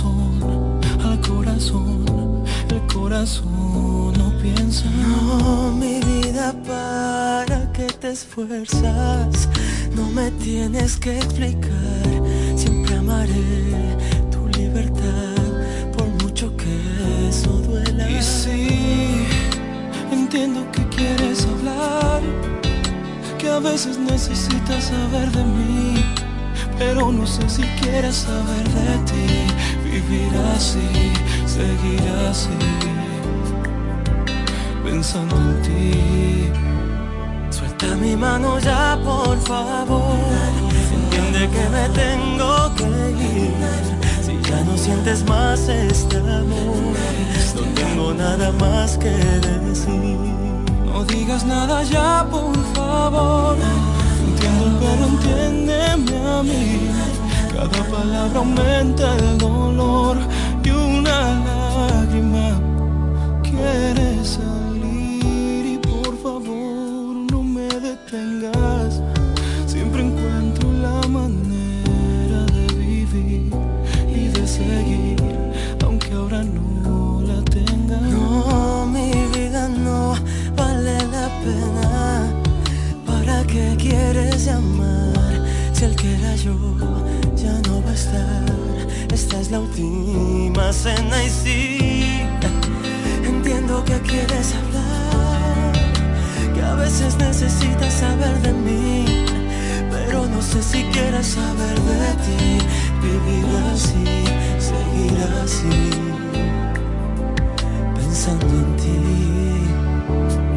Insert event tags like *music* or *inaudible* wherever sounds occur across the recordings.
corazón, al corazón, el corazón no piensa. No, mi vida, para que te esfuerzas, no me tienes que explicar, siempre amaré tu libertad, por mucho que eso duela. Y sí, entiendo que quieres hablar, que a veces necesitas saber de mí, pero no sé si quieres saber de ti, vivir así, seguir así, pensando en ti. Suelta mi mano ya, por favor. Entiende que me tengo que ir. Si ya no sientes más este amor, no tengo nada más que decir. No digas nada ya, por favor. Entiendo, pero entiéndeme a mí. Cada palabra aumenta el dolor y una lágrima quiere salir. Y por favor, no me detengas. Siempre encuentro la manera de vivir y de seguir, aunque ahora no la tenga. No, mi vida no vale la pena. ¿Para qué quieres llamar? Si el que era yo Esta es la última cena y sí. Entiendo que quieres hablar. Que a veces necesitas saber de mí. Pero no sé si quieres saber de ti. Vivir así, seguir así pensando en ti.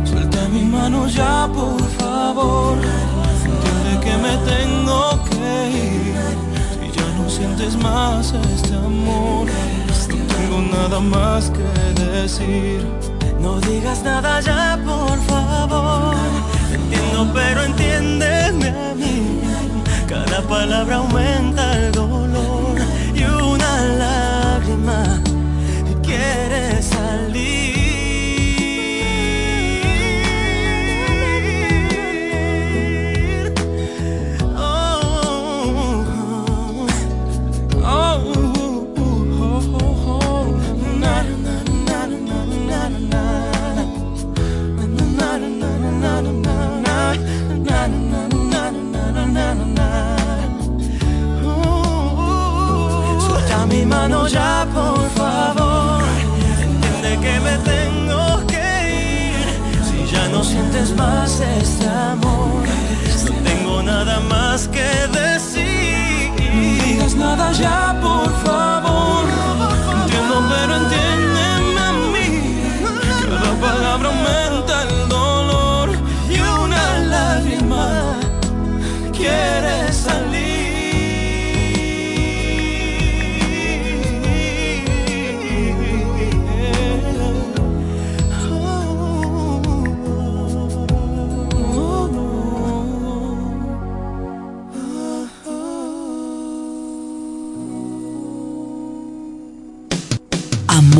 Suelta mi mano ya, por favor. Entiende que me tengo que ir. Sientes más este amor, no tengo nada más que decir. No digas nada ya, por favor. Entiendo, pero entiéndeme a mí. Cada palabra aumenta el dolor digas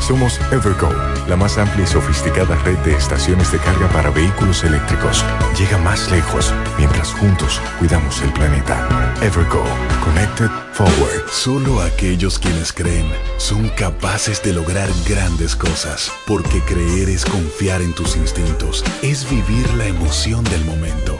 Somos Evergo, la más amplia y sofisticada red de estaciones de carga para vehículos eléctricos. Llega más lejos mientras juntos cuidamos el planeta. Evergo, Connected Forward. Solo aquellos quienes creen son capaces de lograr grandes cosas, porque creer es confiar en tus instintos, es vivir la emoción del momento,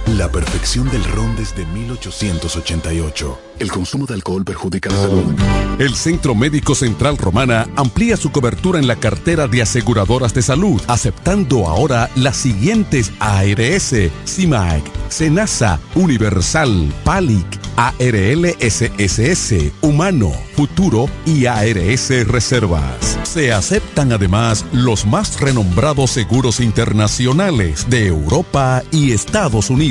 la perfección del ron desde 1888. El consumo de alcohol perjudica la salud. El Centro Médico Central Romana amplía su cobertura en la cartera de aseguradoras de salud, aceptando ahora las siguientes ARS, CIMAC, SENASA, Universal, PALIC, ARLSSS, Humano, Futuro y ARS Reservas. Se aceptan además los más renombrados seguros internacionales de Europa y Estados Unidos.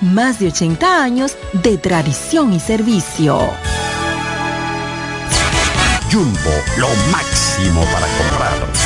más de 80 años de tradición y servicio. Jumbo, lo máximo para comprar.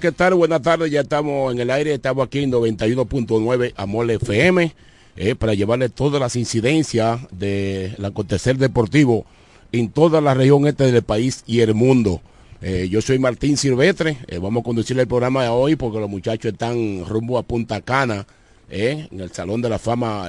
¿Qué tal? Buenas tardes, ya estamos en el aire, estamos aquí en 91.9 Amor FM. eh, para llevarle todas las incidencias del acontecer deportivo en toda la región este del país y el mundo. Eh, yo soy Martín Silvestre, eh, vamos a conducir el programa de hoy porque los muchachos están rumbo a Punta Cana, en el Salón de la Fama,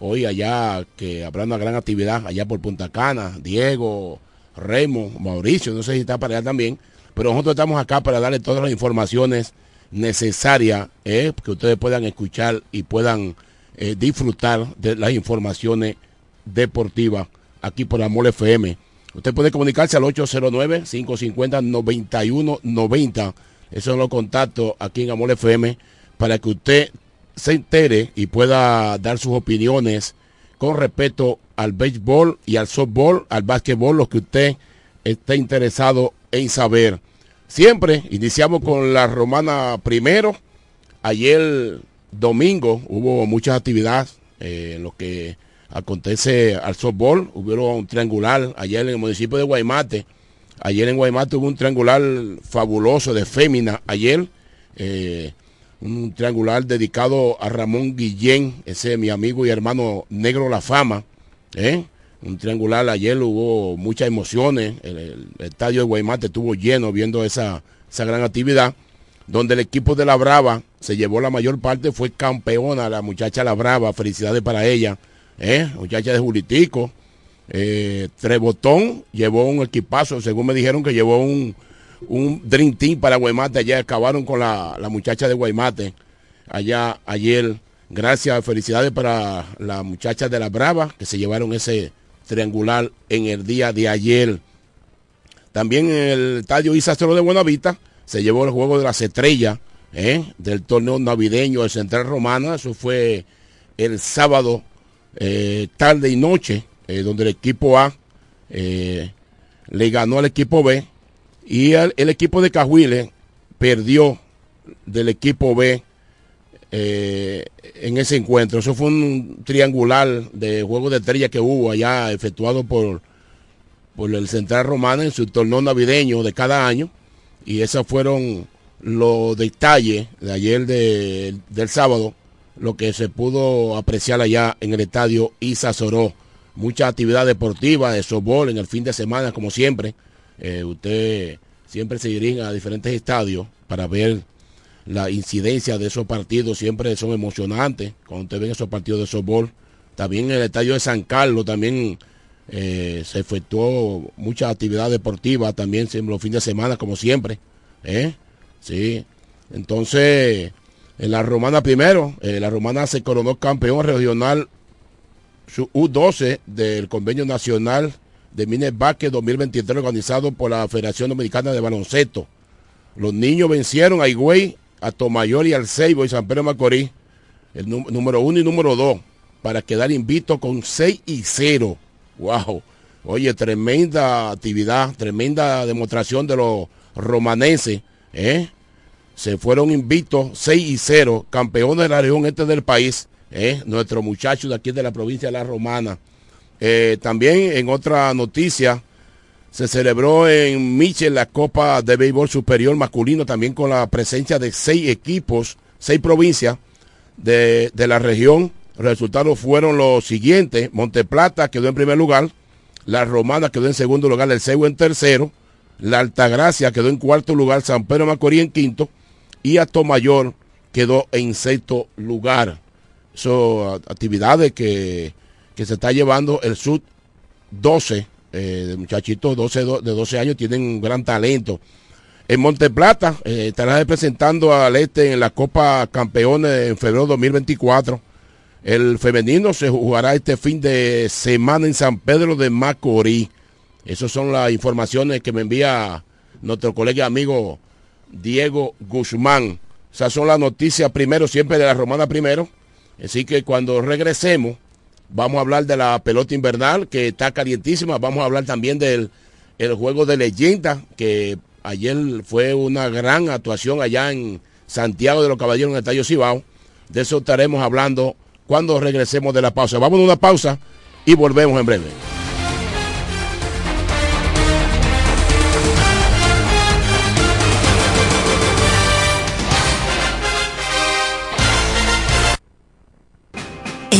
hoy allá, que habrá una gran actividad allá por Punta Cana, Diego, Remo, Mauricio, no sé si está para allá también, pero nosotros estamos acá para darle todas las informaciones necesarias que ustedes puedan escuchar y puedan eh, disfrutar de las informaciones deportivas aquí por Amor FM. Usted puede comunicarse al 809-550-9190. Esos son los contactos aquí en Amor FM para que usted se entere y pueda dar sus opiniones con respecto al béisbol y al softball, al básquetbol, lo que usted esté interesado en saber. Siempre iniciamos con la romana primero. Ayer domingo hubo muchas actividades eh, en lo que acontece al softball. Hubo un triangular ayer en el municipio de Guaymate. Ayer en Guaymate hubo un triangular fabuloso de fémina. Ayer eh, un triangular dedicado a Ramón Guillén, ese mi amigo y hermano Negro La Fama. ¿eh? Un triangular ayer hubo muchas emociones. El, estadio de Guaymate estuvo lleno viendo esa, esa gran actividad donde el equipo de La Brava se llevó la mayor parte, fue campeona la muchacha La Brava, felicidades para ella, ¿eh? muchacha de Julitico. Eh, Trebotón llevó un equipazo, según me dijeron que llevó un, un Dream Team para Guaymate, allá acabaron con la, la muchacha de Guaymate, allá ayer. Gracias, felicidades para la muchacha de La Brava, que se llevaron ese triangular en el día de ayer. También en el estadio Isastro de Buenavista se llevó el juego de las estrellas ¿eh? del torneo navideño de Central Romana. Eso fue el sábado, eh, tarde y noche, eh, donde el equipo A le ganó al equipo B y el, equipo de Cajuile perdió del equipo B en ese encuentro. Eso fue un triangular de juego de estrellas que hubo allá efectuado por, por el Central Romana en su torneo navideño de cada año y esos fueron los detalles de ayer del sábado, lo que se pudo apreciar allá en el estadio Isa Soró. Mucha actividad deportiva de softball en el fin de semana, como siempre. Eh, usted siempre se dirige a diferentes estadios para ver la incidencia de esos partidos. Siempre son emocionantes cuando usted ve esos partidos de softball. También en el estadio de San Carlos, también eh, se efectuó mucha actividad deportiva también los fines de semana, como siempre. ¿eh? Sí. Entonces, en la Romana primero, eh, la Romana se coronó campeón regional U12 del Convenio Nacional de Mines 2023 organizado por la Federación Dominicana de Baloncesto. Los niños vencieron a Higüey, a Tomayor y al Seibo y San Pedro Macorís, el número uno y número dos, para quedar invicto con 6 y 0 Wow. Oye, tremenda actividad, tremenda demostración de los romaneses. ¿eh? Se fueron invictos 6 y 0, campeones de la región este del país. ¿eh? Nuestros muchachos de aquí de la provincia de La Romana. Eh, también en otra noticia, se celebró en Michel la Copa de Béisbol Superior masculino, también con la presencia de seis equipos, seis provincias de, de la región resultados fueron los siguientes. Monteplata quedó en primer lugar. La Romana quedó en segundo lugar. El Seibo en tercero. La Altagracia quedó en cuarto lugar. San Pedro Macorís en quinto. Y Atomayor quedó en sexto lugar. Son actividades que, se está llevando el Sud 12. Eh, muchachitos 12, de 12 años tienen un gran talento. En Monteplata eh, estará representando al este en la Copa Campeones en febrero de 2024 el femenino se jugará este fin de semana en San Pedro de Macorís. Esas son las informaciones que me envía nuestro colega amigo Diego Guzmán. Esas son las noticias primero, siempre de la Romana primero. Así que cuando regresemos, vamos a hablar de la pelota invernal, que está calientísima. Vamos a hablar también del el juego de leyenda, que ayer fue una gran actuación allá en Santiago de los Caballeros en el Estadio Cibao. De eso estaremos hablando cuando regresemos de la pausa. Vamos a una pausa y volvemos en breve.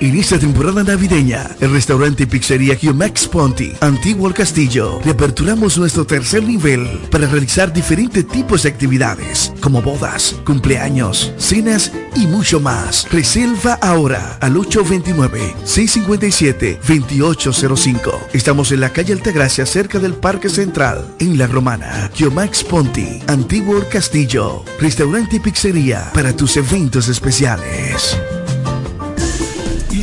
En esta temporada navideña, el restaurante y pizzería Max Ponti, antiguo castillo, reaperturamos nuestro tercer nivel para realizar diferentes tipos de actividades, como bodas, cumpleaños, cenas y mucho más. Reserva ahora al 829-657-2805. Estamos en la calle Altagracia, cerca del Parque Central, en La Romana. Max Ponti, antiguo castillo, restaurante y pizzería para tus eventos especiales.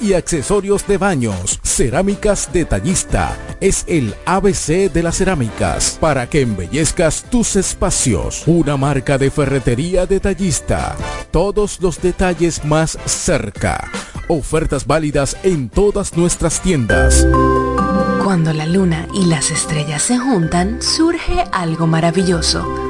y accesorios de baños. Cerámicas Detallista es el ABC de las cerámicas para que embellezcas tus espacios. Una marca de ferretería detallista. Todos los detalles más cerca. Ofertas válidas en todas nuestras tiendas. Cuando la luna y las estrellas se juntan, surge algo maravilloso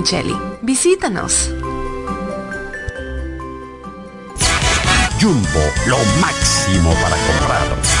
Visítanos. Jumbo, lo máximo para comprar.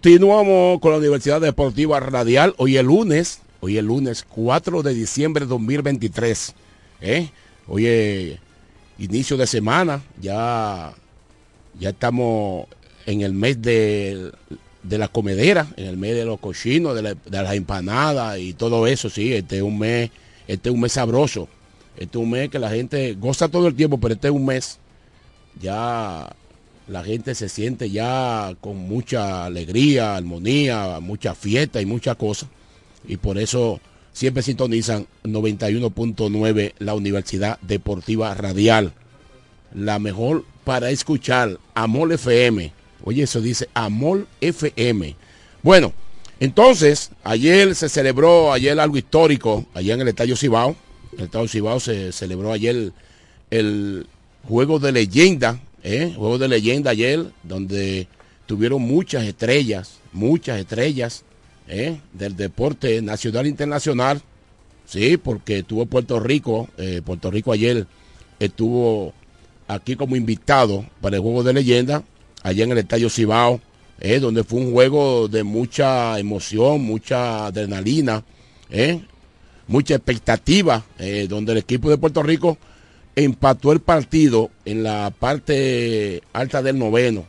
Continuamos con la Universidad Deportiva Radial. Hoy el lunes, hoy el lunes 4 de diciembre de 2023. ¿eh? Hoy es inicio de semana. Ya, ya estamos en el mes de, la comedera, en el mes de los cochinos, de, las empanadas y todo eso. Sí, este es un mes, este es un mes sabroso. Este es un mes que la gente goza todo el tiempo, pero este es un mes ya la gente se siente ya con mucha alegría, armonía, mucha fiesta y muchas cosas. Y por eso siempre sintonizan 91.9 la Universidad Deportiva Radial. La mejor para escuchar, Amol FM. Oye, eso dice Amol FM. Bueno, entonces, ayer se celebró, ayer algo histórico, allá en el Estadio Cibao. En el Estadio Cibao se celebró ayer el juego de leyenda ¿eh? juego de leyenda ayer, donde tuvieron muchas estrellas, muchas estrellas ¿eh? del deporte nacional e internacional. Sí, porque tuvo Puerto Rico, eh, Puerto Rico ayer estuvo aquí como invitado para el juego de leyenda, allá en el Estadio Cibao, ¿eh? donde fue un juego de mucha emoción, mucha adrenalina, mucha expectativa, donde el equipo de Puerto Rico empató el partido en la parte alta del noveno.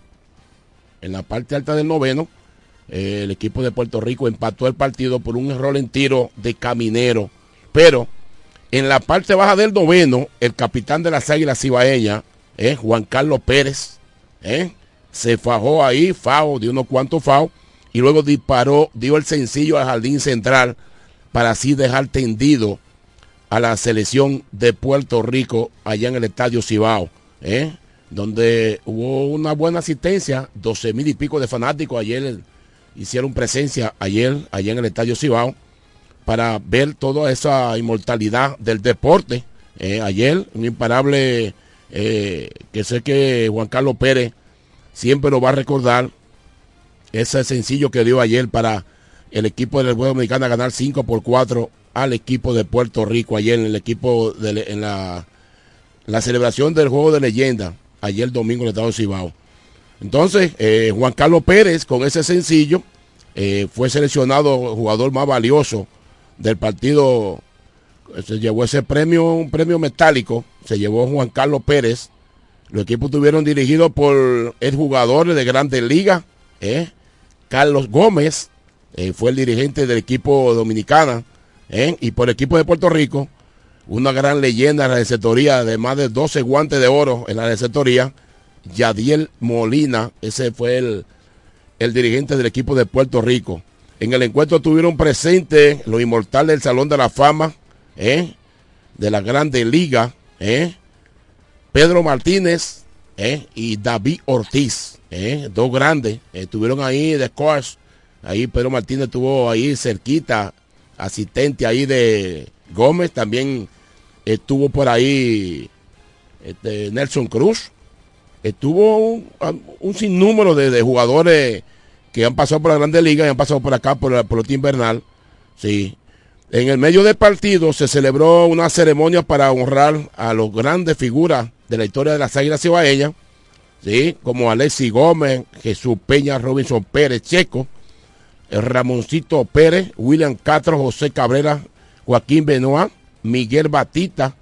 En la parte alta del noveno, eh, el equipo de Puerto Rico empató el partido por un error en tiro de caminero. Pero en la parte baja del noveno, el capitán de las Águilas Cibaeñas, eh, Juan Carlos Pérez, eh, se fajó ahí, fao, dio unos cuantos faos, y luego disparó, dio el sencillo al jardín central para así dejar tendido a la selección de Puerto Rico allá en el Estadio Cibao, ¿eh? donde hubo una buena asistencia, 12 mil y pico de fanáticos ayer hicieron presencia ayer allá en el Estadio Cibao para ver toda esa inmortalidad del deporte. ¿eh? ayer un imparable eh, que sé que Juan Carlos Pérez siempre lo va a recordar, ese sencillo que dio ayer para el equipo del República Dominicana ganar 5 por 4 al equipo de Puerto Rico ayer en el equipo de, en la, la celebración del juego de leyenda ayer domingo en el estado de Cibao. Entonces, eh, Juan Carlos Pérez con ese sencillo eh, fue seleccionado jugador más valioso del partido. Se llevó ese premio, un premio metálico, se llevó Juan Carlos Pérez. Los equipos estuvieron dirigidos por el jugador de Grandes Ligas, eh, Carlos Gómez, fue el dirigente del equipo dominicana ¿eh? y por el equipo de Puerto Rico, una gran leyenda en la receptoría de más de 12 guantes de oro en la receptoría, Yadiel Molina, ese fue el, el dirigente del equipo de Puerto Rico. En el encuentro tuvieron presentes los inmortales del Salón de la Fama, ¿eh? de la Grande Liga, ¿eh? Pedro Martínez ¿eh? y David Ortiz, dos grandes, estuvieron ahí de course. Ahí Pedro Martínez estuvo ahí cerquita, asistente ahí de Gómez, también estuvo por ahí este, Nelson Cruz, estuvo un, sinnúmero de, jugadores que han pasado por la Grande Liga y han pasado por acá por, por el invernal. Sí. En el medio del partido se celebró una ceremonia para honrar a los grandes figuras de la historia de las Águilas Cibaeñas, ¿sí? como Alexi Gómez, Jesús Peña, Robinson Pérez, Checo, Ramoncito Pérez, William Castro, José Cabrera, Joaquín Benoit, Miguel Batista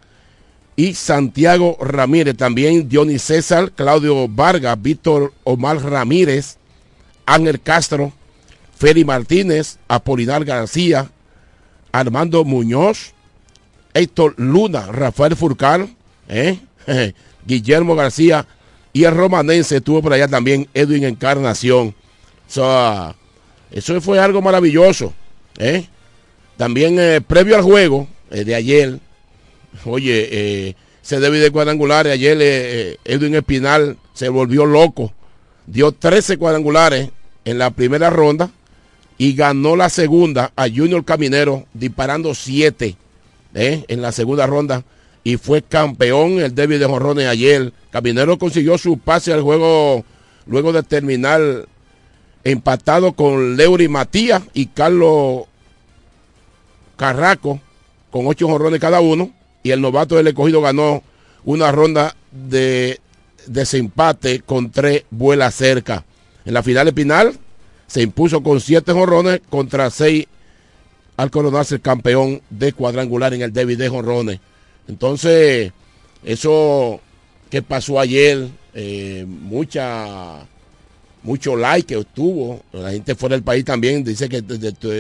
y Santiago Ramírez. También Dionis César, Claudio Vargas, Víctor Omar Ramírez, Ángel Castro, Feli Martínez, Apolinar García, Armando Muñoz, Héctor Luna, Rafael Furcal, ¿eh? *laughs* Guillermo García y el romanense estuvo por allá también Edwin Encarnación. Eso fue algo maravilloso. ¿eh? También eh, previo al juego de ayer, oye, se debe de cuadrangulares. Ayer Edwin Espinal se volvió loco. Dio 13 cuadrangulares en la primera ronda y ganó la segunda a Junior Caminero disparando 7 en la segunda ronda y fue campeón el débil de Jorrones ayer. Caminero consiguió su pase al juego luego de terminar empatado con Leury Matías y Carlos Carraco con ocho jorrones cada uno. Y el novato del escogido ganó una ronda de desempate con tres vuelas cerca. En la final final se impuso con siete jorrones contra seis al coronarse el campeón de cuadrangular en el débil de jorrones. Entonces, eso que pasó ayer, eh, mucha, mucho like que tuvo. La gente fuera del país también dice que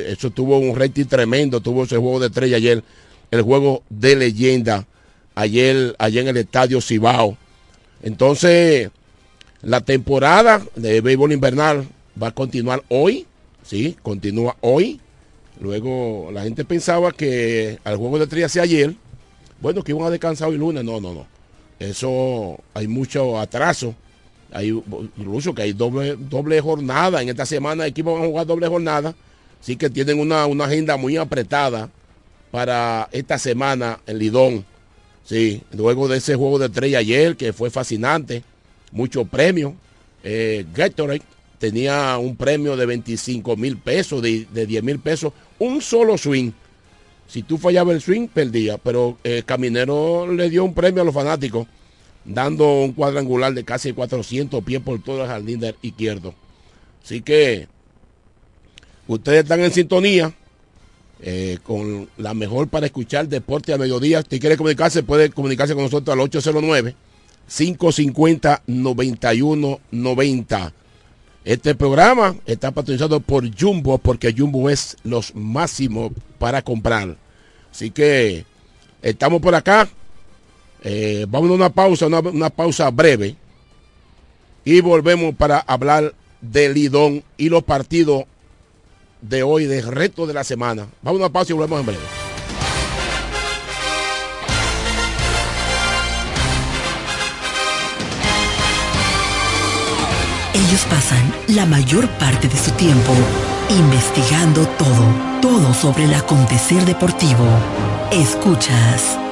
eso tuvo un rating tremendo, tuvo ese juego de estrella ayer, el juego de leyenda, ayer, ayer en el estadio Cibao. Entonces, la temporada de béisbol invernal va a continuar hoy, sí, continúa hoy. Luego la gente pensaba que al juego de estrella sea ayer, bueno, que iban a descansar hoy lunes. No, no, no. Eso hay mucho atraso. Hay incluso que hay doble, doble jornada. En esta semana equipos van a jugar doble jornada. Así que tienen una, agenda muy apretada para esta semana en Lidón. Sí, luego de ese juego de estrella ayer, que fue fascinante, muchos premios. Eh, Gatorade tenía un premio de 25 mil pesos, de, de 10 mil pesos, un solo swing. Si tú fallabas el swing, perdía. Pero eh, Caminero le dio un premio a los fanáticos, dando un cuadrangular de casi 400 pies por todo el jardín izquierdo. Así que ustedes están en sintonía eh, con la mejor para escuchar deporte a mediodía. Si quiere comunicarse, puede comunicarse con nosotros al 809 550 9190. Este programa está patrocinado por Jumbo porque Jumbo es los máximos para comprar. Así que estamos por acá. Eh, vamos a una pausa, una, pausa breve. Y volvemos para hablar del Lidón y los partidos de hoy, del resto de la semana. Vamos a una pausa y volvemos en breve. Ellos pasan la mayor parte de su tiempo investigando todo, todo sobre el acontecer deportivo. Escuchas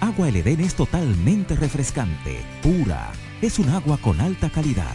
Agua El Edén es totalmente refrescante, pura. Es un agua con alta calidad,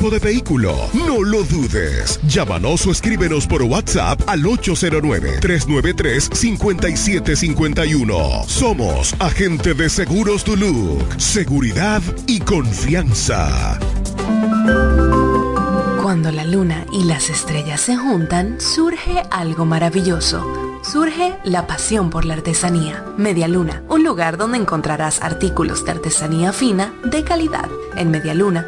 de vehículo. No lo dudes. Llámanos o escríbenos por WhatsApp al 809-393-5751. Somos Agente de Seguros Duluc. Seguridad y confianza. Cuando la luna y las estrellas se juntan, surge algo maravilloso surge la pasión por la artesanía. Media Luna, un lugar donde encontrarás artículos de artesanía fina de calidad. En Media Luna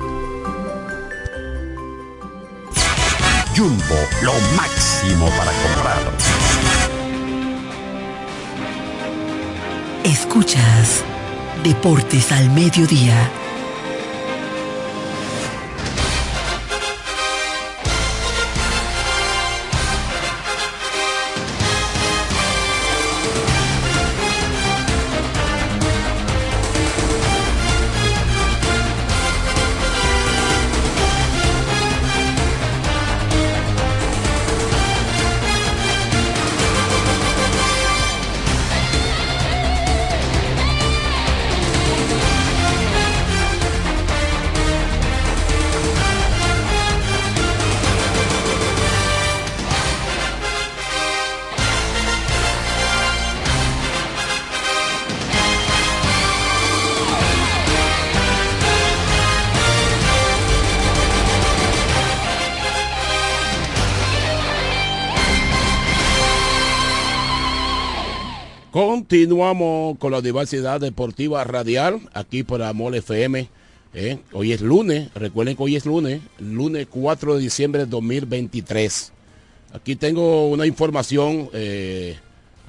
Jumbo, lo máximo para comprar. Escuchas Deportes al Mediodía Continuamos con la diversidad deportiva radial aquí por Amor FM ¿eh? Hoy es lunes, recuerden que hoy es lunes, lunes 4 de diciembre de 2023. Aquí tengo una información eh,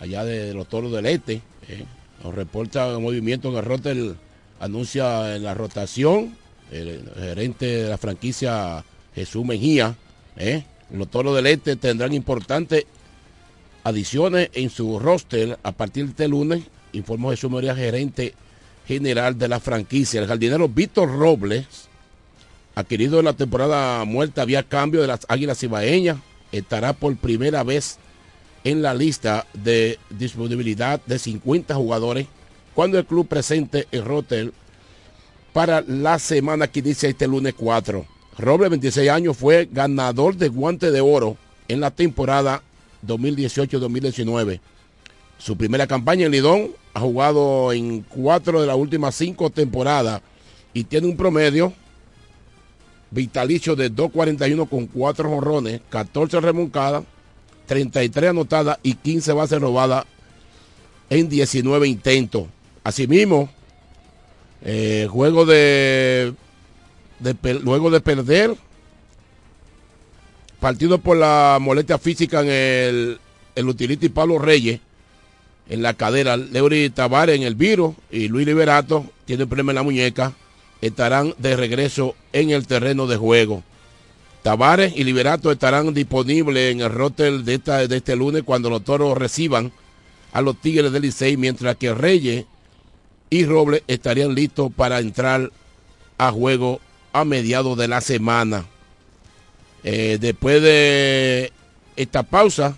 allá de los toros del este. ¿eh? Nos reporta el movimiento en el Rotel, anuncia en la rotación el gerente de la franquicia Jesús Mejía. Los toros del este tendrán importantes adiciones en su roster a partir de este lunes, informó Jesús María, gerente general de la franquicia. El jardinero Víctor Robles, adquirido en la temporada muerta había cambio de las Águilas Ibaeñas, estará por primera vez en la lista de disponibilidad de 50 jugadores cuando el club presente el rotel para la semana que inicia este lunes 4. Robles, 26 años, fue ganador de guante de oro en la temporada 2018-2019. Su primera campaña en Lidón ha jugado en cuatro de las últimas cinco temporadas y tiene un promedio vitalicio de 2.41 con 4 jorrones, 14 remoncadas, 33 anotadas y 15 bases robadas en 19 intentos. Asimismo, eh, juego de, luego de perder partido por la molestia física en el, el Utility Pablo Reyes, en la cadera, Leury Tavares en el Viro y Luis Liberato tiene un problema en la muñeca, estarán de regreso en el terreno de juego. Tavares y Liberato estarán disponibles en el rotel de, esta, de este lunes cuando los toros reciban a los Tigres del Licey, mientras que Reyes y Robles estarían listos para entrar a juego a mediados de la semana. Eh, después de esta pausa,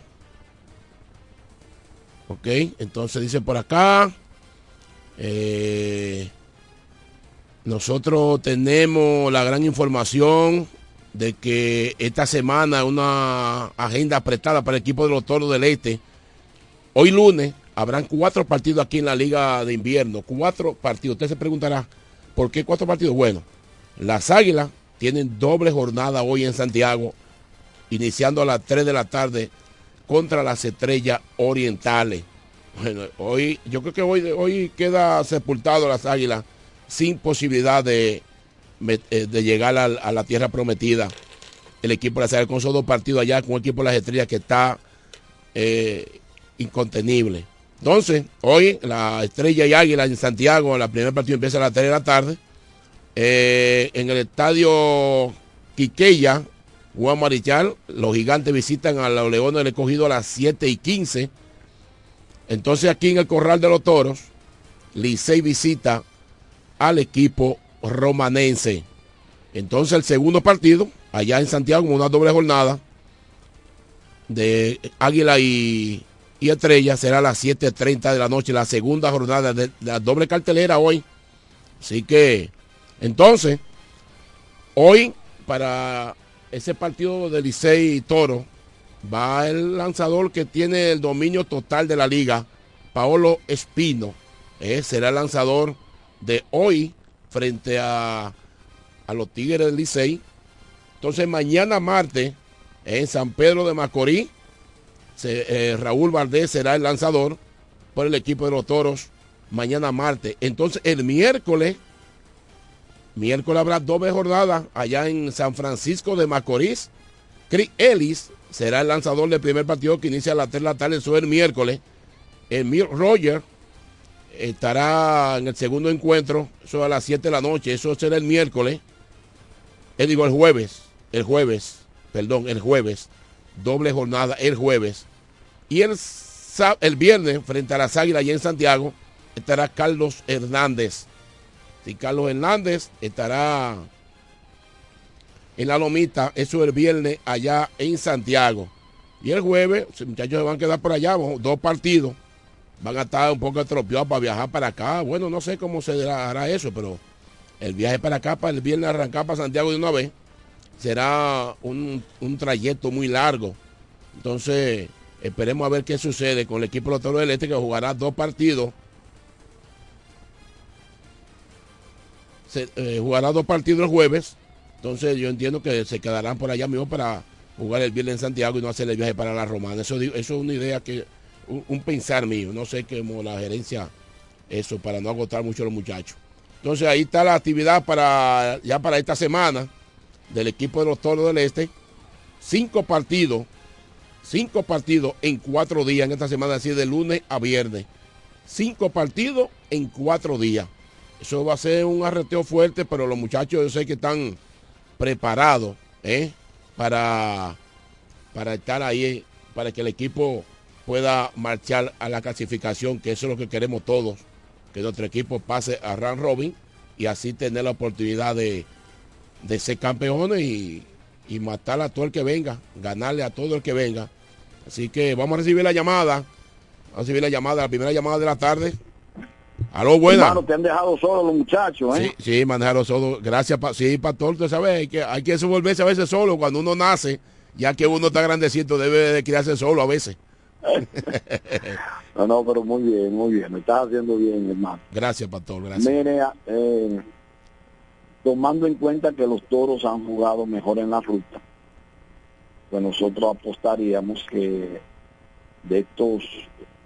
ok, entonces dice por acá, eh, nosotros tenemos la gran información de que esta semana una agenda apretada para el equipo de los Toros del Este. Hoy lunes habrán cuatro partidos aquí en la Liga de Invierno, cuatro partidos. Usted se preguntará, ¿por qué cuatro partidos? Bueno, las Águilas tienen doble jornada hoy en Santiago, iniciando a las 3 de la tarde contra las estrellas orientales. Bueno, hoy, yo creo que hoy, hoy queda sepultado las águilas sin posibilidad de, eh, de llegar a, la tierra prometida. El equipo de las con esos dos partidos allá con el equipo de las estrellas que está eh, incontenible. Entonces, hoy la estrella y águila en Santiago, la primer partido empieza a las 3 de la tarde. Eh, en el estadio Quiqueya, Juan Marichal, los gigantes visitan a los Leones del Escogido a las 7 y 15. Entonces aquí en el Corral de los Toros, Licey visita al equipo romanense. Entonces el segundo partido, allá en Santiago, una doble jornada de Águila y, Estrella, será a las 7.30 de la noche, la segunda jornada de la doble cartelera hoy. Así que entonces, hoy para ese partido de Licey y Toro va el lanzador que tiene el dominio total de la liga, Paolo Espino. Eh, será el lanzador de hoy frente a, a los Tigres del Licey. Entonces mañana martes en San Pedro de Macorís, eh, Raúl Valdés será el lanzador por el equipo de los Toros mañana martes. Entonces el miércoles Miércoles habrá doble jornada allá en San Francisco de Macorís. Chris Ellis será el lanzador del primer partido que inicia a las 3 de la tarde, eso es el miércoles. Emil Roger estará en el segundo encuentro, eso a las 7 de la noche, eso será el miércoles. Eh, digo el jueves, el jueves, perdón, el jueves, doble jornada el jueves. Y el, el viernes, frente a las Águilas allá en Santiago, estará Carlos Hernández. Si Carlos Hernández estará en la lomita, eso el viernes allá en Santiago. Y el jueves, muchachos se van a quedar por allá, dos partidos. Van a estar un poco atropiados para viajar para acá. Bueno, no sé cómo se hará eso, pero el viaje para acá, para el viernes arrancar para Santiago de una vez, será un, trayecto muy largo. Entonces, esperemos a ver qué sucede con el equipo de los del que jugará dos partidos Eh, jugará dos partidos el jueves. Entonces yo entiendo que se quedarán por allá mismo para jugar el viernes en Santiago y no hacer el viaje para la Romana. Eso, eso es una idea que, un, pensar mío. No sé cómo la gerencia, eso, para no agotar mucho a los muchachos. Entonces ahí está la actividad para ya para esta semana del equipo de los Toros del Este. Cinco partidos, cinco partidos en cuatro días en esta semana, así de lunes a viernes. Cinco partidos en cuatro días. Eso va a ser un arreteo fuerte, pero los muchachos yo sé que están preparados ¿eh? para, para estar ahí, para que el equipo pueda marchar a la clasificación, que eso es lo que queremos todos que nuestro equipo pase a Run Robin y así tener la oportunidad de, ser campeones y, matar a todo el que venga, ganarle a todo el que venga. Así que vamos a recibir la llamada. Vamos a recibir la llamada, la primera llamada de la tarde. Aló, buena. Hermano, te han dejado solo los muchachos, ¿eh? Sí, sí, me han dejado solo. Gracias, pa sí, pastor, usted sabe, hay que, hay que volverse a veces solo cuando uno nace, ya que uno está grandecito, debe de criarse solo a veces. *laughs* no, no, pero muy bien, muy bien. Me estás haciendo bien, hermano. Gracias, Pastor. Gracias. Mire, eh, tomando en cuenta que los toros han jugado mejor en la ruta, pues nosotros apostaríamos que de estos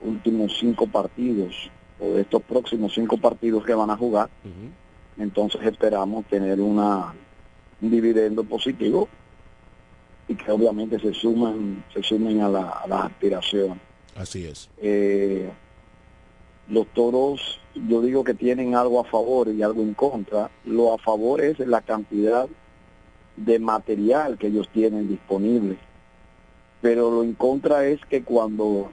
últimos cinco partidos o de estos próximos cinco partidos que van a jugar, entonces esperamos tener una un dividendo positivo y que obviamente se suman, se sumen a, la, las aspiraciones. Así es. Eh, los toros, yo digo que tienen algo a favor y algo en contra. Lo a favor es la cantidad de material que ellos tienen disponible. Pero lo en contra es que cuando,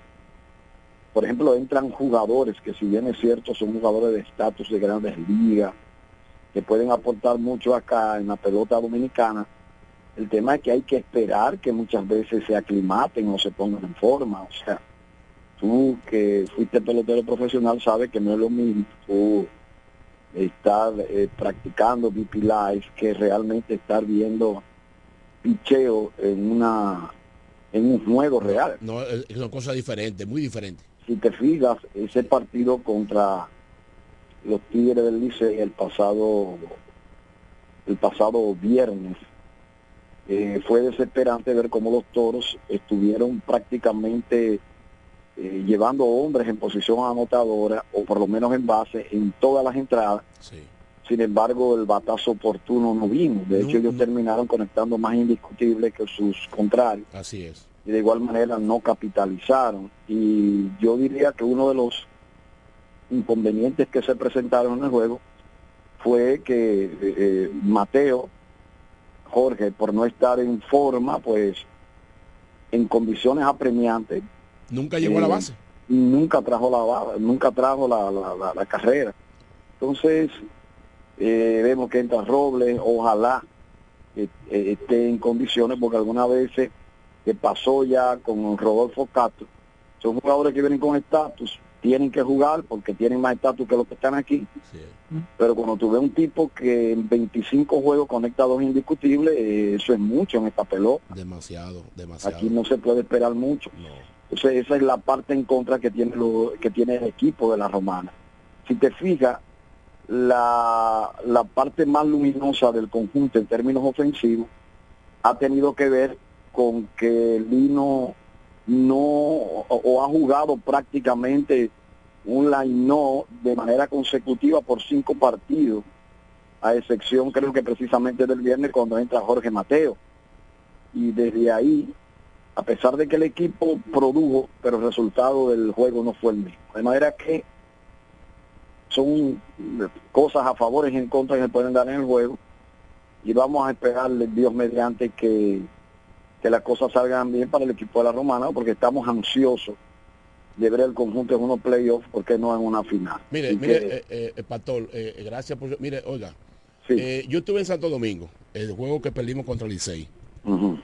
por ejemplo, entran jugadores que si bien es cierto son jugadores de estatus de grandes ligas, que pueden aportar mucho acá en la pelota dominicana, el tema es que hay que esperar que muchas veces se aclimaten o se pongan en forma. O sea, tú que fuiste pelotero profesional sabes que no es lo mismo tú estar eh, practicando BP Live que realmente estar viendo picheo en una en un juego real. No, es una cosa diferente, muy diferente. Si te fijas, ese partido contra los Tigres del Licey el pasado el pasado viernes eh, fue desesperante ver cómo los toros estuvieron prácticamente eh, llevando hombres en posición anotadora o por lo menos en base en todas las entradas. Sin embargo, el batazo oportuno no vino. De hecho, ellos terminaron conectando más indiscutible que sus contrarios. Así es. Y de igual manera no capitalizaron. Y yo diría que uno de los inconvenientes que se presentaron en el juego fue que eh, Mateo Jorge, por no estar en forma, pues en condiciones apremiantes. Nunca llegó a la eh, base. Nunca trajo la nunca trajo la, carrera. Entonces, eh, vemos que entra Robles, ojalá eh, esté en condiciones, porque algunas veces que pasó ya con Rodolfo Castro, son jugadores que vienen con estatus, tienen que jugar porque tienen más estatus que los que están aquí. Pero cuando tú ves un tipo que en 25 juegos conecta dos indiscutibles, eh, eso es mucho en esta pelota. Demasiado, demasiado. Aquí no se puede esperar mucho. Entonces esa es la parte en contra que tiene, lo, que tiene el equipo de la Romana. Si te fijas, la, la parte más luminosa del conjunto en términos ofensivos ha tenido que ver con que Lino no o, ha jugado prácticamente un line no de manera consecutiva por cinco partidos, a excepción creo que precisamente del viernes cuando entra Jorge Mateo. Y desde ahí, a pesar de que el equipo produjo, pero el resultado del juego no fue el mismo. De manera que son cosas a favor y en contra que se pueden dar en el juego. Y vamos a esperarle, Dios mediante, que que las cosas salgan bien para el equipo de la Romana, porque estamos ansiosos de ver el conjunto en unos playoffs, porque no en una final. Mire, mire, eh, eh, eh, Pastor, gracias por... Mire, oiga, yo estuve en Santo Domingo, el juego que perdimos contra el Licey.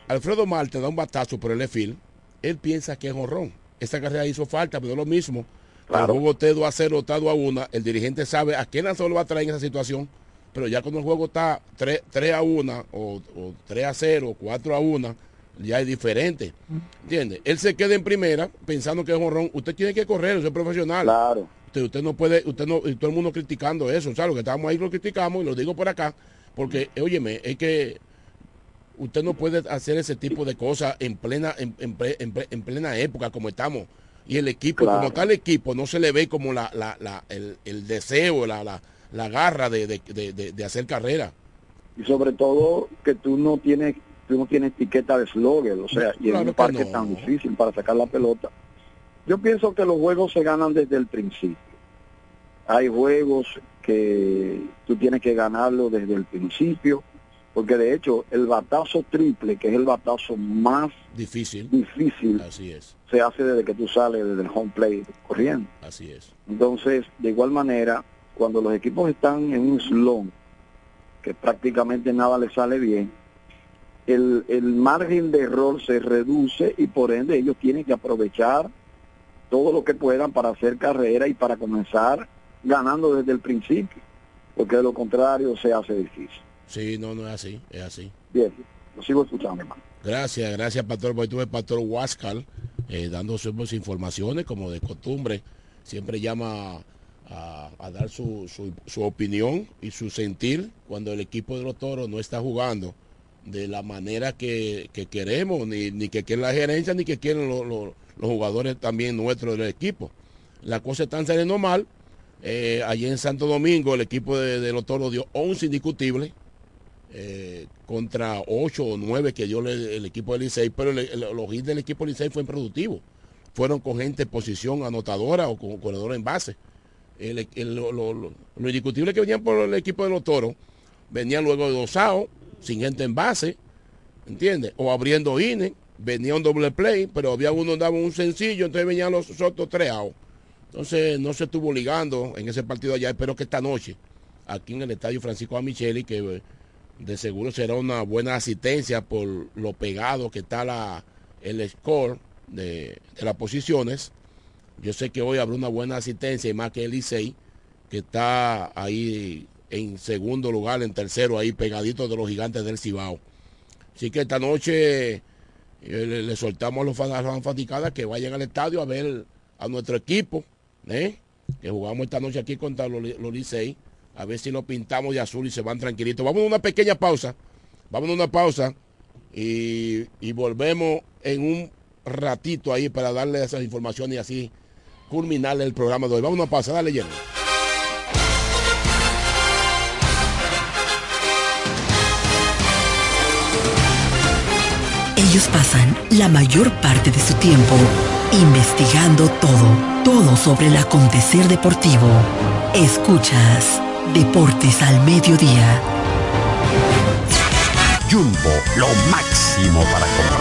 Alfredo Marte da un batazo por el EFIL, él piensa que es honrón. Esta carrera hizo falta, pero lo mismo. Claro. El juego te 2 a 0, está a 1, el dirigente sabe a qué lanzador lo va a traer en esa situación, pero ya cuando el juego está 3, a 1, o, o 3 a 0, 4 a 1, ya es diferente. ¿Entiende? Él se queda en primera pensando que es honrón. Usted tiene que correr, usted es profesional. Claro. Usted, no puede, usted no, y todo el mundo criticando eso. O sea, lo que estamos ahí lo criticamos y lo digo por acá, porque, óyeme, es que usted no puede hacer ese tipo de cosas en plena, en, en, plena época como estamos. Y el equipo, como tal equipo, no se le ve como la, la, la el, el, deseo, la, la, la garra de, hacer carrera. Y sobre todo que tú no tienes tú no tienes etiqueta de slogger, o sea, y en un parque tan difícil para sacar la pelota. Yo pienso que los juegos se ganan desde el principio. Hay juegos que tú tienes que ganarlo desde el principio, porque de hecho el batazo triple, que es el batazo más difícil, difícil Así es. se hace desde que tú sales desde el home plate corriendo. Así es. Entonces, de igual manera, cuando los equipos están en un slow, que prácticamente nada les sale bien, el, el margen de error se reduce y por ende ellos tienen que aprovechar todo lo que puedan para hacer carrera y para comenzar ganando desde el principio, porque de lo contrario se hace difícil. Sí, no, no es así, es así. Bien, lo sigo escuchando, hermano. Gracias, gracias, Pastor. Hoy tuve Pastor Huáscal eh, dando sus informaciones, como de costumbre. Siempre llama a, dar su, su, opinión y su sentir cuando el equipo de los toros no está jugando de la manera que, queremos, ni, ni, que quiere la gerencia, ni que quieren los jugadores también nuestros del equipo. La cosa está saliendo mal. Eh, allí en Santo Domingo el equipo de, los toros dio 11 indiscutibles eh, contra 8 o 9 que dio el, equipo del Licey, pero los hits del equipo del Licey fue improductivo. Fueron con gente en posición anotadora o con corredor en base. lo, indiscutible que venían por el equipo de los toros venían luego de dosado, sin gente en base, ¿entiendes? O abriendo INE, venía un doble play, pero había uno daba un sencillo, entonces venían los otros tres Entonces no se estuvo ligando en ese partido allá. Espero que esta noche, aquí en el estadio Francisco Amicheli, que de seguro será una buena asistencia por lo pegado que está la, el score de, las posiciones. Yo sé que hoy habrá una buena asistencia y más que el Licey, que está ahí en segundo lugar, en tercero, ahí pegadito de los gigantes del Cibao. Así que esta noche eh, le, soltamos a los fans que vayan al estadio a ver a nuestro equipo, ¿eh? que jugamos esta noche aquí contra los, los Licey a ver si lo pintamos de azul y se van tranquilitos. Vamos a una pequeña pausa. Vamos a una pausa y, volvemos en un ratito ahí para darle esas informaciones y así culminar el programa de hoy. Vamos a una pausa, dale lleno. Ellos pasan la mayor parte de su tiempo investigando todo, todo sobre el acontecer deportivo. Escuchas Deportes al Mediodía. Jumbo, lo máximo para comprar.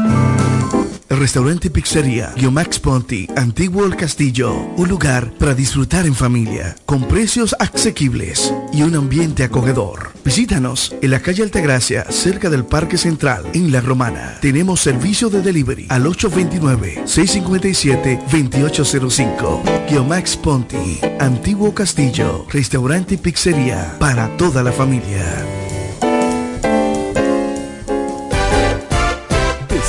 Restaurante Pizzería Guiomax Ponti, Antiguo El Castillo. Un lugar para disfrutar en familia, con precios asequibles y un ambiente acogedor. Visítanos en la calle Altagracia, cerca del Parque Central, en La Romana. Tenemos servicio de delivery al 829-657-2805. Guiomax Ponti, Antiguo Castillo, Restaurante Pizzería para toda la familia.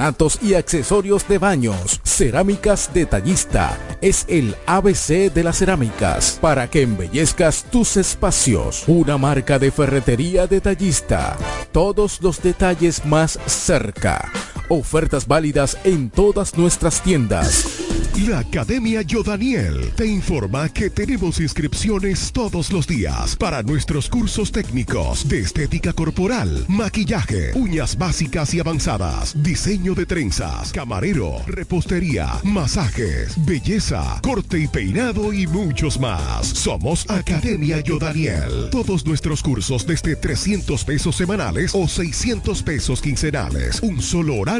porcelanatos y accesorios de baños. Cerámica Detallista es el ABC de las cerámicas para que embellezcas tus espacios. Una marca de ferretería detallista. Todos los detalles más cerca. Ofertas válidas en todas nuestras tiendas. La Academia Yodaniel te informa que tenemos inscripciones todos los días para nuestros cursos técnicos de estética corporal, maquillaje, uñas básicas y avanzadas, diseño de trenzas, camarero, repostería, masajes, belleza, corte y peinado y muchos más. Somos Academia Yodaniel. Todos nuestros cursos desde 300 pesos semanales o 600 pesos quincenales. Un solo horario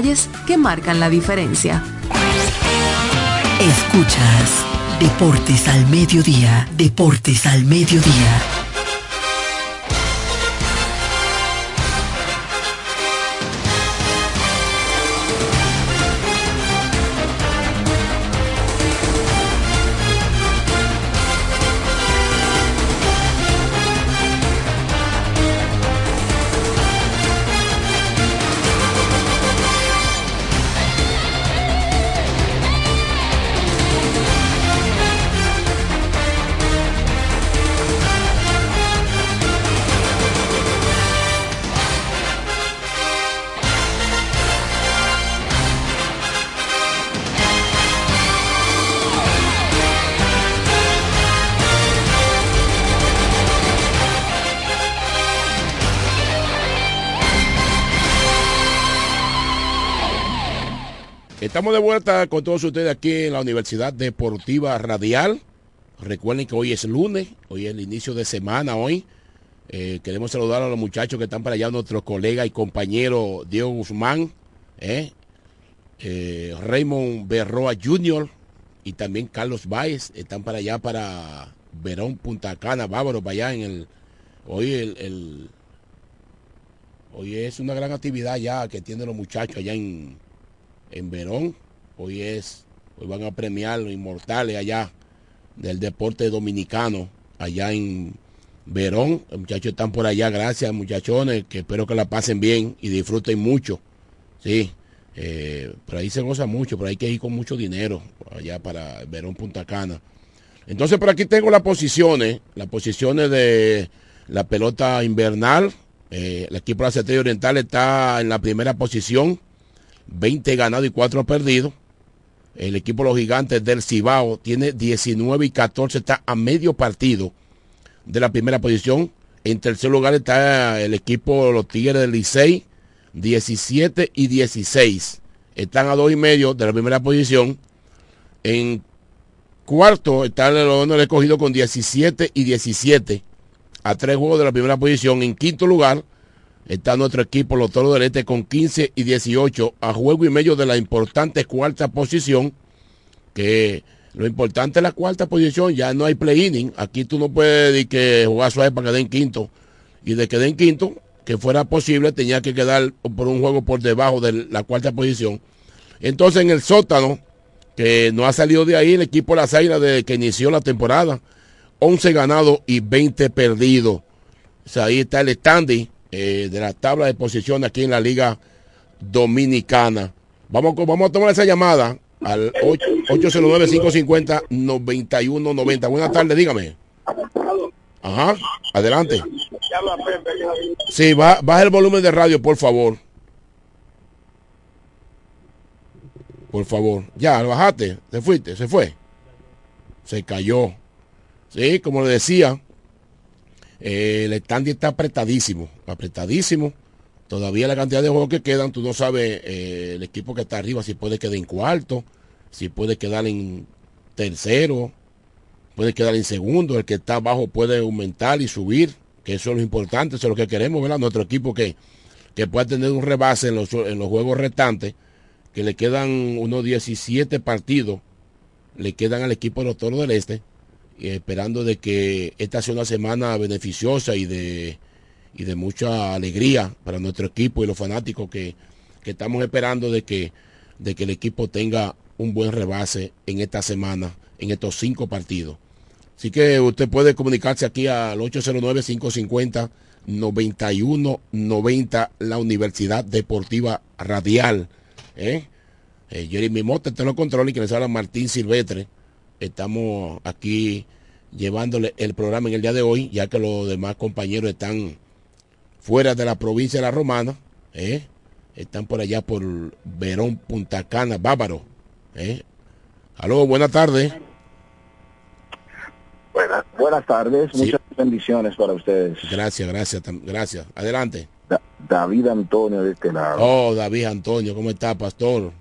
que marcan la diferencia. Escuchas Deportes al Mediodía, Deportes al Mediodía. Estamos de vuelta con todos ustedes aquí en la Universidad Deportiva Radial. Recuerden que hoy es lunes, hoy es el inicio de semana hoy. Eh, queremos saludar a los muchachos que están para allá, nuestros colegas y compañeros Diego Guzmán, eh, eh, Raymond Berroa Jr. y también Carlos Báez. Están para allá para Verón, Punta Cana, Bávaro, para allá en el... Hoy el, el Hoy es una gran actividad ya que tienen los muchachos allá en, en Verón. Hoy es, hoy van a premiar los inmortales allá del deporte dominicano, allá en Verón. Los muchachos están por allá, gracias muchachones, que espero que la pasen bien y disfruten mucho. Sí, eh, por ahí se goza mucho, pero hay que ir con mucho dinero allá para Verón Punta Cana. Entonces por aquí tengo las posiciones, las posiciones de la pelota invernal. Eh, el equipo de la Oriental está en la primera posición 20 ganados y 4 perdidos. El equipo de los gigantes del Cibao tiene 19 y 14, está a medio partido de la primera posición. En tercer lugar está el equipo los Tigres del Licey, 17 y 16. Están a dos y medio de la primera posición. En cuarto está el León escogido con 17 y 17. A tres juegos de la primera posición. En quinto lugar está nuestro equipo, los Toros del Este, con 15 y 18. A juego y medio de la importante cuarta posición. Que lo importante es la cuarta posición. Ya no hay play-inning. Aquí tú no puedes decir que jugar suave para que den quinto. Y de que den quinto, que fuera posible, tenía que quedar por un juego por debajo de la cuarta posición. Entonces en el sótano, que no ha salido de ahí el equipo de las desde que inició la temporada, 11 ganados y 20 perdidos. O sea, ahí está el standing eh, de la tabla de posición aquí en la Liga Dominicana. Vamos, vamos a tomar esa llamada al 809-550-9190. Buenas tardes, dígame. Ajá, adelante. Sí, baja el volumen de radio, por favor. Por favor. Ya, bajaste. Se fuiste, se fue. Se cayó. Sí, como le decía, eh, el standing está apretadísimo. Apretadísimo. Todavía la cantidad de juegos que quedan, tú no sabes eh, el equipo que está arriba si puede quedar en cuarto, si puede quedar en tercero, puede quedar en segundo, el que está abajo puede aumentar y subir, que eso es lo importante, eso es lo que queremos, ¿verdad? Nuestro equipo que, que pueda tener un rebase en los, en los juegos restantes, que le quedan unos 17 partidos, le quedan al equipo de los Toros del Este, esperando de que esta sea una semana beneficiosa y de, y de mucha alegría para nuestro equipo y los fanáticos que, que estamos esperando de que, de que el equipo tenga un buen rebase en esta semana, en estos cinco partidos. Así que usted puede comunicarse aquí al 809-550-9190, la Universidad Deportiva Radial. ¿eh? Eh, Jeremy Mota te lo controla y que les habla Martín Silvestre. Estamos aquí llevándole el programa en el día de hoy, ya que los demás compañeros están fuera de la provincia de La Romana. ¿eh? Están por allá por Verón, Punta Cana, Bávaro. ¿eh? Aló, buenas tardes. Buenas, buenas tardes, muchas bendiciones para ustedes. Gracias, gracias, gracias. Adelante. David Antonio de este lado. Oh, David Antonio, ¿cómo está, pastor?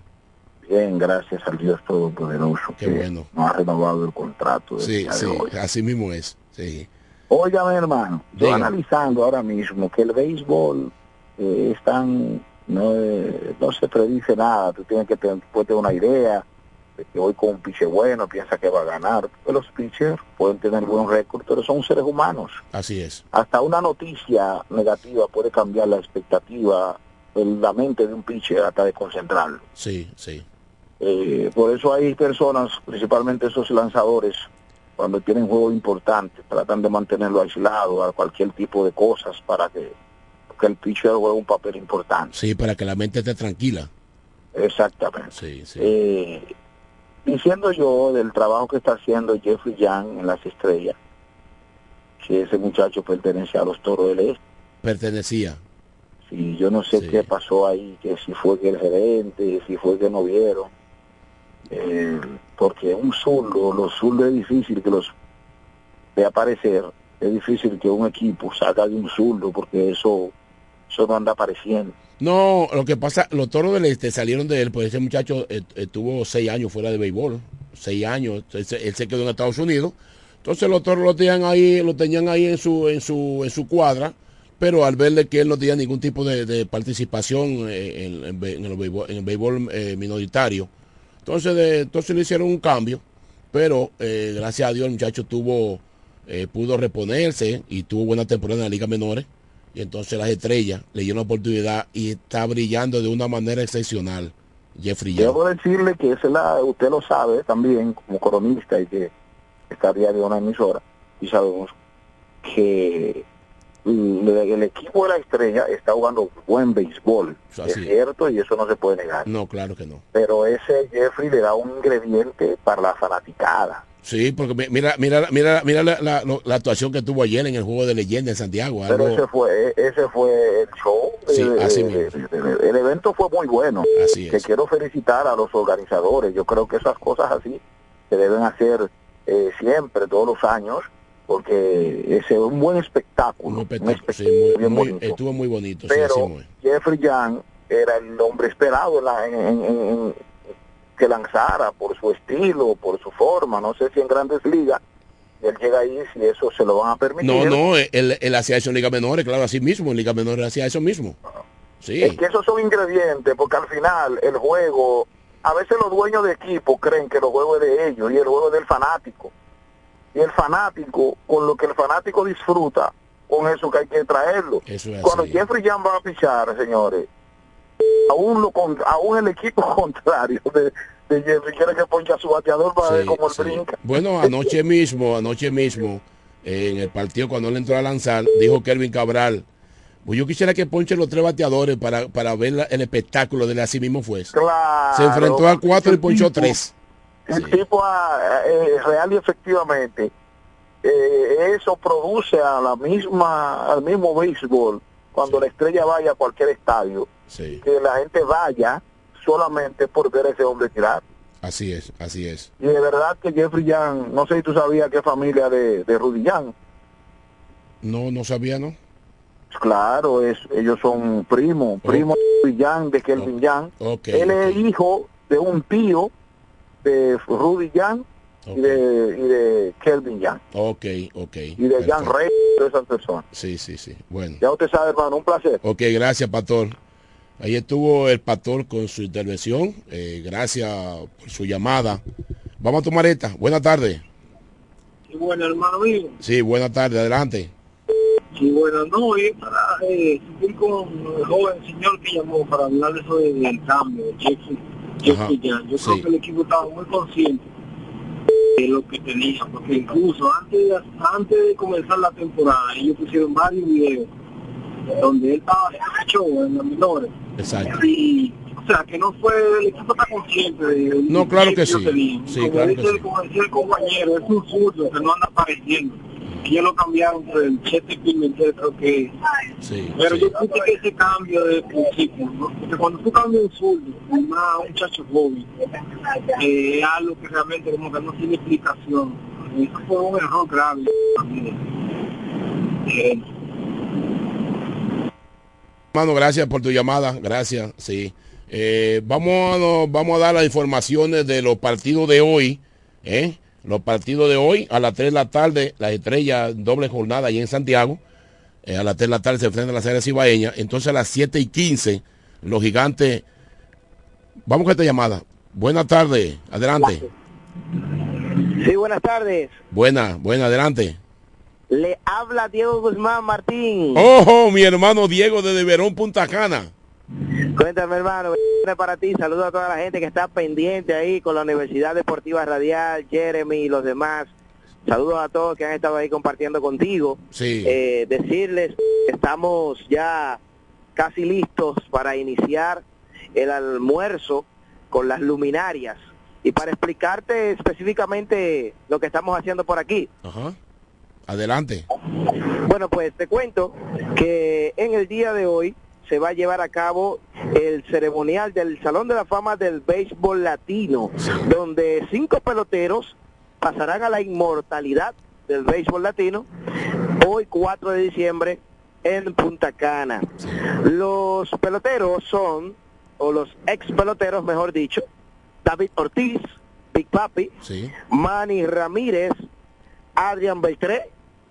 Bien, gracias al Dios Todopoderoso. Qué bueno. No ha renovado el contrato. Sí, sí, así mismo es. Sí. Óigame, hermano, yo analizando ahora mismo que el béisbol eh, es tan, no, eh, no se predice nada, tú tienes que tener, tener una idea de que hoy con un piche bueno piensa que va a ganar. Los pitchers pueden tener buen récord, pero son seres humanos. Así es. Hasta una noticia negativa puede cambiar la expectativa, en la mente de un pitcher hasta de concentrarlo. Sí, sí. Eh, por eso hay personas, principalmente esos lanzadores, cuando tienen juegos importantes, tratan de mantenerlo aislado a cualquier tipo de cosas para que, que el pitcher juegue un papel importante. Sí, para que la mente esté tranquila. Exactamente. Sí, sí. Eh, diciendo yo del trabajo que está haciendo Jeffrey Young en las estrellas, que ese muchacho pertenece a los toros del este. Pertenecía. Sí, yo no sé qué pasó ahí, que si fue que el gerente, si fue que no vieron. Eh, porque un zurdo, los zurdos es difícil que los de aparecer, es difícil que un equipo saca de un zurdo porque eso, eso no anda apareciendo. No, lo que pasa, los toros del este salieron de él, pues ese muchacho estuvo seis años fuera de béisbol, seis años, él se, quedó en Estados Unidos, entonces los toros lo tenían ahí, lo tenían ahí en su, en su, en su cuadra, pero al verle que él no tenía ningún tipo de, participación en, el béisbol, eh, minoritario, entonces, de, entonces le hicieron un cambio, pero eh, gracias a Dios el muchacho tuvo, eh, pudo reponerse y tuvo buena temporada en la Liga Menores. Y entonces las estrellas le dieron la oportunidad y está brillando de una manera excepcional. Jeffrey Debo decirle que ese la, usted lo sabe también como cronista y que está diario en una emisora y sabemos que el equipo de la estrella está jugando buen béisbol, es cierto, y eso no se puede negar. No, claro que no. Pero ese Jeffrey le da un ingrediente para la fanaticada. Sí, porque mira, mira, mira, mira la, la, la, actuación que tuvo ayer en el juego de leyenda en Santiago. Pero ese fue, ese fue el show. Sí, así El, evento fue muy bueno. Así Que quiero felicitar a los organizadores. Yo creo que esas cosas así se deben hacer eh, siempre, todos los años porque ese es un buen espectáculo. estuvo muy bonito. Pero Jeffrey Young era el hombre esperado en, que lanzara por su estilo, por su forma, no sé si en grandes ligas él llega ahí si eso se lo van a permitir. No, no, él, hacía eso en Liga Menores, claro, así mismo, en Liga Menores hacía eso mismo. Sí. Es que esos son ingredientes, porque al final el juego, a veces los dueños de equipo creen que el juego es de ellos y el juego es del fanático. Y el fanático, con lo que el fanático disfruta, con eso que hay que traerlo. Cuando Jeffrey Young va a pichar, señores, aún, lo, aún el equipo *laughs* contrario de, de Jeffrey quiere que poncha su bateador para ver cómo el brinca. Bueno, anoche *laughs* mismo, anoche mismo, en el partido cuando él entró a lanzar, dijo Kelvin Cabral, pues yo quisiera que ponche los tres bateadores para, para ver el espectáculo de él así mismo fue. Claro, Se enfrentó a cuatro y ponchó tres. El tipo ah, eh, real y efectivamente eh, eso produce a la misma al mismo béisbol cuando la estrella vaya a cualquier estadio que la gente vaya solamente por ver a ese hombre tirar. Así es, así es. Y de verdad que Jeffrey Young, no sé si tú sabías qué familia de, de Rudy Young. No, no sabía, ¿no? Claro, es, ellos son primos, primos de Rudy Young, de Kelvin Young. Él es hijo de un tío de Rudy Young y, de, y de Kelvin Young. Ok, ok. Y de Young Rey, de esas personas. Sí, sí, sí. Bueno. Ya usted sabe, hermano, un placer. Ok, gracias, Pastor. Ahí estuvo el pastor con su intervención. Eh, gracias por su llamada. Vamos a tomar esta. Buenas tardes. Sí, bueno, hermano mío. Sí, buenas tardes. Adelante. Sí, bueno, no, y para eh, con el joven señor que llamó para hablar de eso del cambio, de Yo creo que el equipo estaba muy consciente de lo que tenía, porque incluso antes, antes de comenzar la temporada, ellos pusieron varios videos donde él estaba show en los menores. Exacto. Y, o sea, que no fue, el equipo está consciente de No, claro que sí. sí como, claro dice, que sí. como decía el compañero, es un zurdo que no anda apareciendo. Y ya lo cambiaron por el Chete Pimentel, creo que sí, Pero sí. yo creo que ese cambio de principio, ¿no? porque cuando tú cambias un zurdo, un muchacho joven, eh, es algo que realmente como que no tiene explicación. Eso fue un error grave también. Eh, Hermano, gracias por tu llamada. Gracias, sí. Eh, vamos, a, no- vamos a dar las informaciones de los partidos de hoy. ¿eh? Los partidos de hoy a las 3 de la tarde, las estrellas doble jornada allí en Santiago. Eh, a las 3 de la tarde se enfrentan las áreas cibaeñas. Entonces a las 7 y 15, los gigantes. Vamos con esta llamada. Buenas tardes, adelante. Sí, buenas tardes. Buena, buena, adelante. Le habla Diego Guzmán Martín. Ojo, mi hermano Diego de Verón Punta Cana. Cuéntame, hermano. Para ti, saludo a toda la gente que está pendiente ahí con la Universidad Deportiva Radial, Jeremy y los demás. Saludos a todos que han estado ahí compartiendo contigo. Sí. Eh, decirles que estamos ya casi listos para iniciar el almuerzo con las luminarias. Y para explicarte específicamente lo que estamos haciendo por aquí. Ajá. Adelante. Bueno, pues te cuento que en el día de hoy se va a llevar a cabo el ceremonial del Salón de la Fama del Béisbol Latino, donde cinco peloteros pasarán a la inmortalidad del béisbol latino hoy 4 de diciembre en Punta Cana. Los peloteros son, o los ex peloteros mejor dicho, David Ortiz, Big Papi, Sí. Manny Ramírez, Adrian Beltré,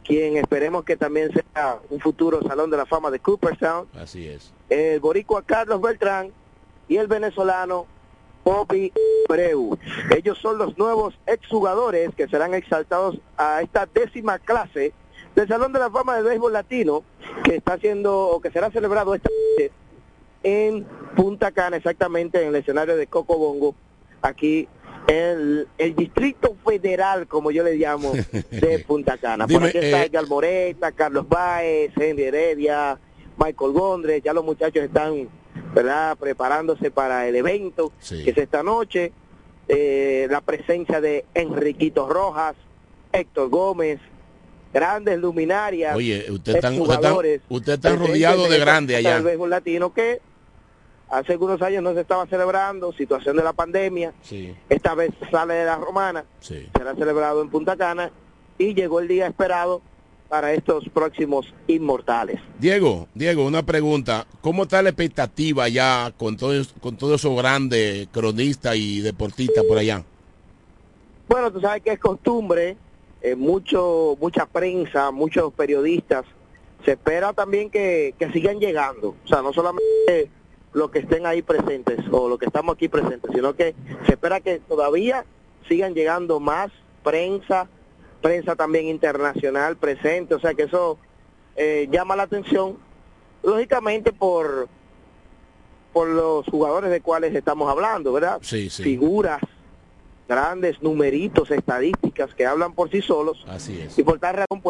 quien esperemos que también sea un futuro Salón de la Fama de Cooperstown, Así es. el boricua Carlos Beltrán y el venezolano Bobby Breu. Ellos son los nuevos exjugadores que serán exaltados a esta décima clase del Salón de la Fama del Béisbol Latino que está haciendo o que será celebrado esta noche en Punta Cana, exactamente en el escenario de Coco Bongo, aquí en el Distrito Federal, como yo le llamo, *laughs* de Punta Cana. Por Dime, aquí está eh, Edgar Moreta, Carlos Baez, Henry Heredia, Michael Gondres, ya los muchachos están verdad preparándose para el evento que es esta noche. Eh, la presencia de Enriquito Rojas Héctor Gómez grandes luminarias Oye, usted está, usted está, usted está rodeado de esta grande fiesta allá. del béisbol latino que hace algunos años no se estaba celebrando situación de la pandemia Sí, esta vez sale de la romana sí. será celebrado en Punta Cana y llegó el día esperado para estos próximos inmortales. Diego, Diego, una pregunta. ¿Cómo está la expectativa ya con todos con todo esos grandes cronistas y deportistas por allá? Bueno, tú sabes que es costumbre, eh, mucho, mucha prensa, muchos periodistas, se espera también que, que sigan llegando. O sea, no solamente los que estén ahí presentes o los que estamos aquí presentes, sino que se espera que todavía sigan llegando más prensa, prensa también internacional presente, o sea que eso eh, llama la atención, lógicamente por por los jugadores de cuales estamos hablando, ¿verdad? Sí, sí. Figuras, grandes numeritos, estadísticas que hablan por sí solos. Así es. Y por tal razón, pues